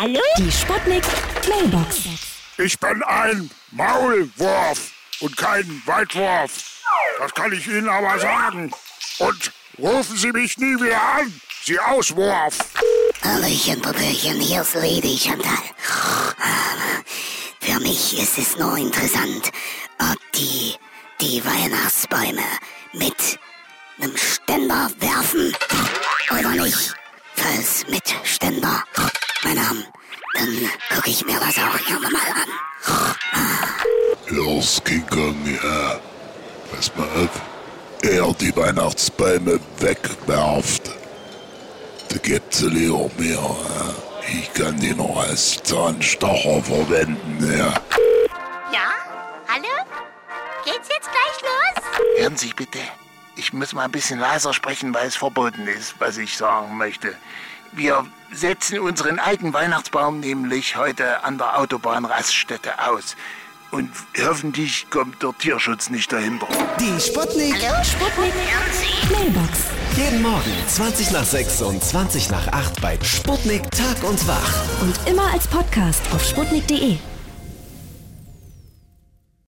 Hallo? Die Sputnik Mailbox. Ich bin ein Maulwurf und kein Weitwurf. Das kann ich Ihnen aber sagen. Und rufen Sie mich nie wieder an, Sie Auswurf. Hallöchen, Popöchen, hier ist Lady Chantal. Für mich ist es nur interessant, ob die, die Weihnachtsbäume mit einem Ständer werfen oder nicht. Falls mit Ständer, meine Damen, dann gucke ich mir das auch gerne mal an. Los, King Kong, ja. Pass mal auf. Er die Weihnachtsbäume wegwerft. Da gibt's sie lieber mehr. Ja. Ich kann die noch als Zahnstocher verwenden, ja. Ja? Hallo? Geht's jetzt gleich los? Hören Sie bitte. Ich muss mal ein bisschen leiser sprechen, weil es verboten ist, was ich sagen möchte. Wir setzen unseren alten Weihnachtsbaum nämlich heute an der Autobahnraststätte aus. Und hoffentlich kommt der Tierschutz nicht dahinter. Die Sputnik. Sputnik Mailbox. Jeden Morgen 20 nach 6 und 20 nach 8 bei Sputnik Tag und Wach. Und immer als Podcast auf sputnik.de.